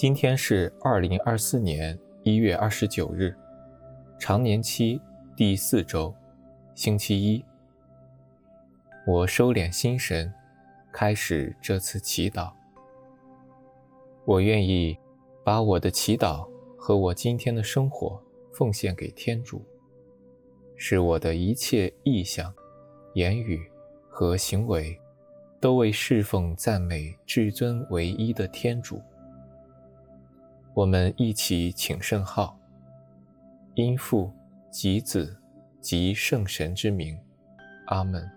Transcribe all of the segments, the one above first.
今天是二零二四年一月二十九日，常年期第四周，星期一。我收敛心神，开始这次祈祷。我愿意把我的祈祷和我今天的生活奉献给天主，使我的一切意向、言语和行为都为侍奉赞美至尊唯一的天主。我们一起请圣号，因父及子及圣神之名，阿门。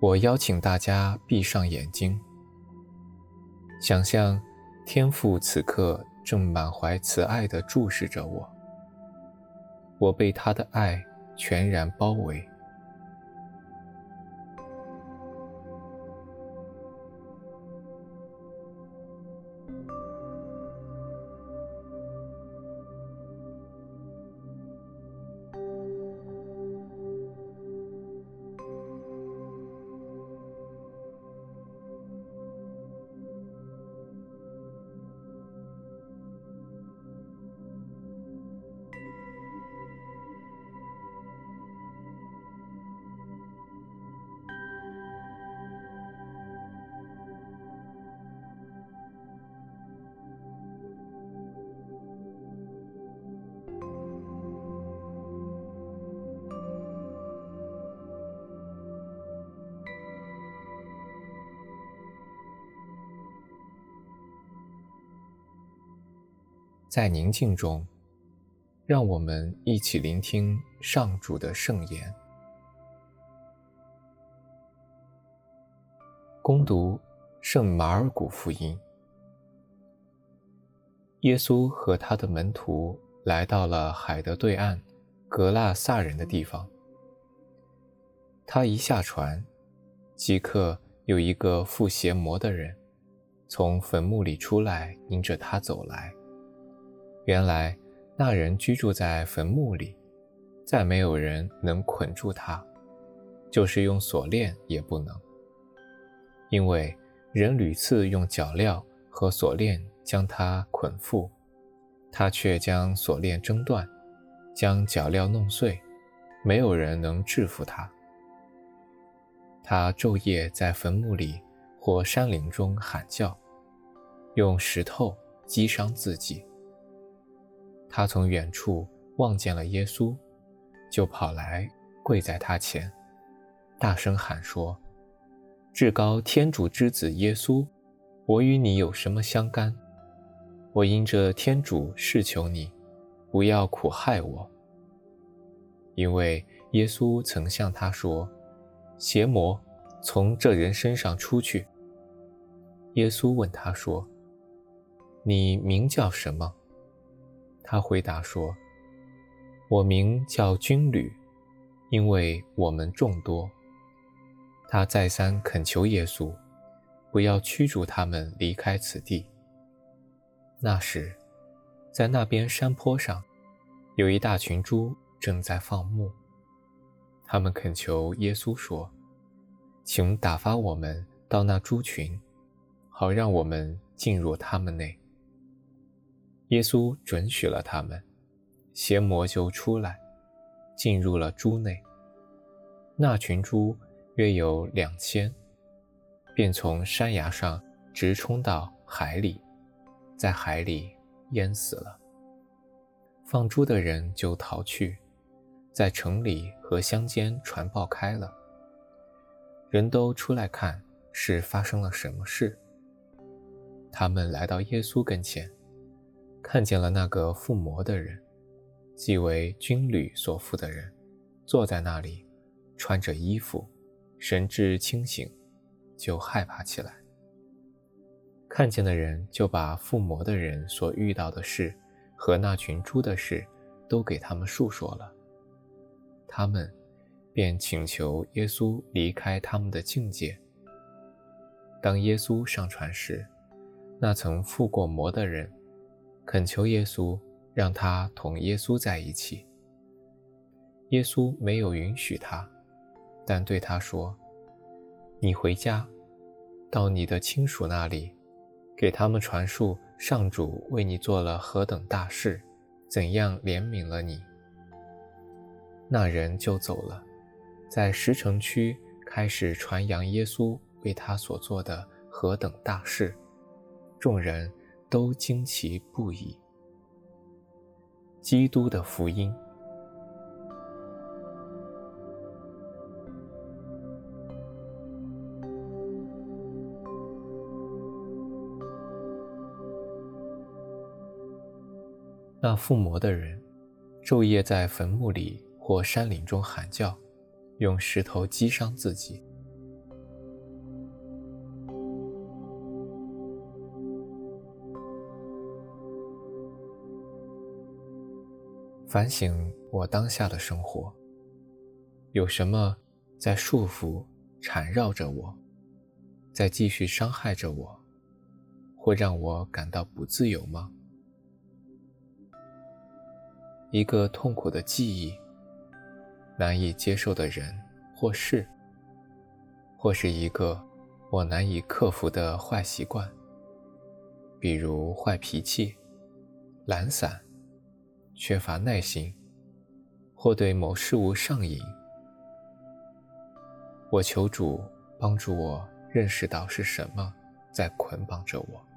我邀请大家闭上眼睛，想象天父此刻正满怀慈爱地注视着我，我被他的爱全然包围。在宁静中，让我们一起聆听上主的圣言。恭读圣马尔谷福音。耶稣和他的门徒来到了海的对岸，格拉萨人的地方。他一下船，即刻有一个附邪魔的人从坟墓里出来，迎着他走来。原来那人居住在坟墓里，再没有人能捆住他，就是用锁链也不能，因为人屡次用脚镣和锁链将他捆缚，他却将锁链挣断，将脚镣弄碎，没有人能制服他。他昼夜在坟墓里或山林中喊叫，用石头击伤自己。他从远处望见了耶稣，就跑来跪在他前，大声喊说：“至高天主之子耶稣，我与你有什么相干？我因着天主事求你，不要苦害我。”因为耶稣曾向他说：“邪魔，从这人身上出去。”耶稣问他说：“你名叫什么？”他回答说：“我名叫军旅，因为我们众多。”他再三恳求耶稣，不要驱逐他们离开此地。那时，在那边山坡上，有一大群猪正在放牧。他们恳求耶稣说：“请打发我们到那猪群，好让我们进入他们内。”耶稣准许了他们，邪魔就出来，进入了猪内。那群猪约有两千，便从山崖上直冲到海里，在海里淹死了。放猪的人就逃去，在城里和乡间传报开了。人都出来看是发生了什么事。他们来到耶稣跟前。看见了那个附魔的人，即为军旅所附的人，坐在那里，穿着衣服，神志清醒，就害怕起来。看见的人就把附魔的人所遇到的事和那群猪的事，都给他们述说了。他们便请求耶稣离开他们的境界。当耶稣上船时，那曾附过魔的人。恳求耶稣让他同耶稣在一起。耶稣没有允许他，但对他说：“你回家，到你的亲属那里，给他们传述上主为你做了何等大事，怎样怜悯了你。”那人就走了，在石城区开始传扬耶稣为他所做的何等大事，众人都惊奇不已。基督的福音。那附魔的人，昼夜在坟墓里或山岭中喊叫，用石头击伤自己。反省我当下的生活，有什么在束缚、缠绕着我，在继续伤害着我，会让我感到不自由吗？一个痛苦的记忆，难以接受的人或事，或是一个我难以克服的坏习惯，比如坏脾气、懒散、缺乏耐心，或对某事物上瘾。我求主帮助我认识到是什么在捆绑着我。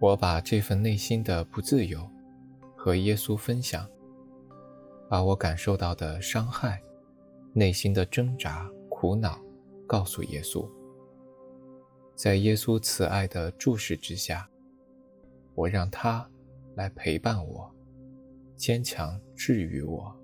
我把这份内心的不自由和耶稣分享，把我感受到的伤害、内心的挣扎、苦恼告诉耶稣。在耶稣慈爱的注视之下，我让他来陪伴我，坚强治愈我。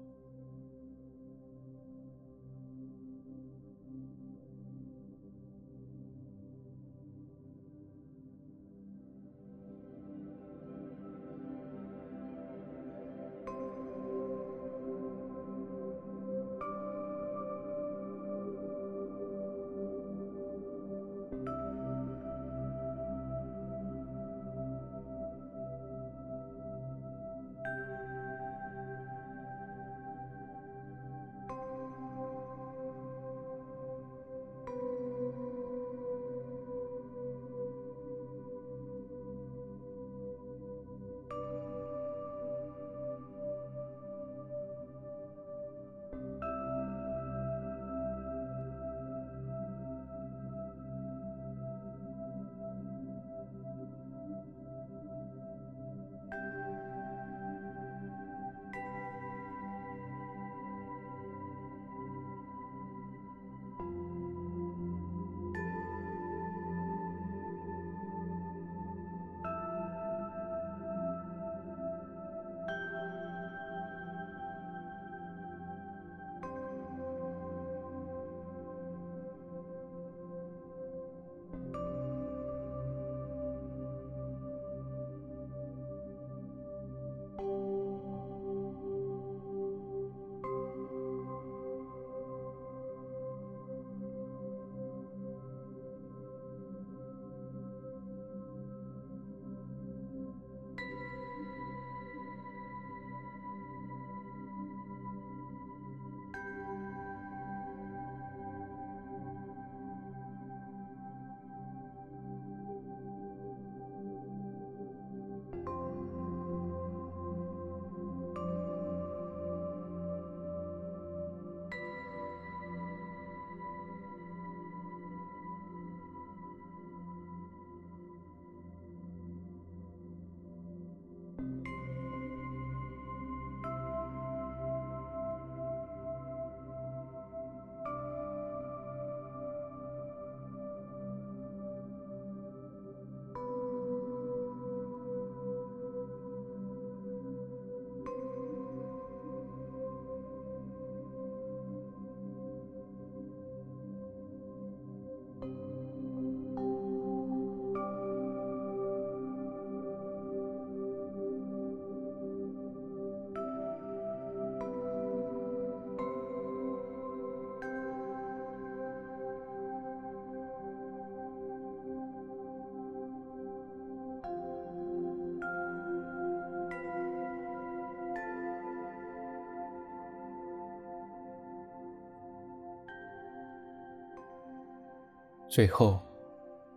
最后，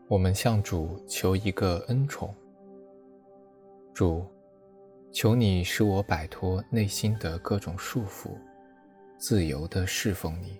我们向主求一个恩宠。主，求你使我摆脱内心的各种束缚，自由地侍奉你。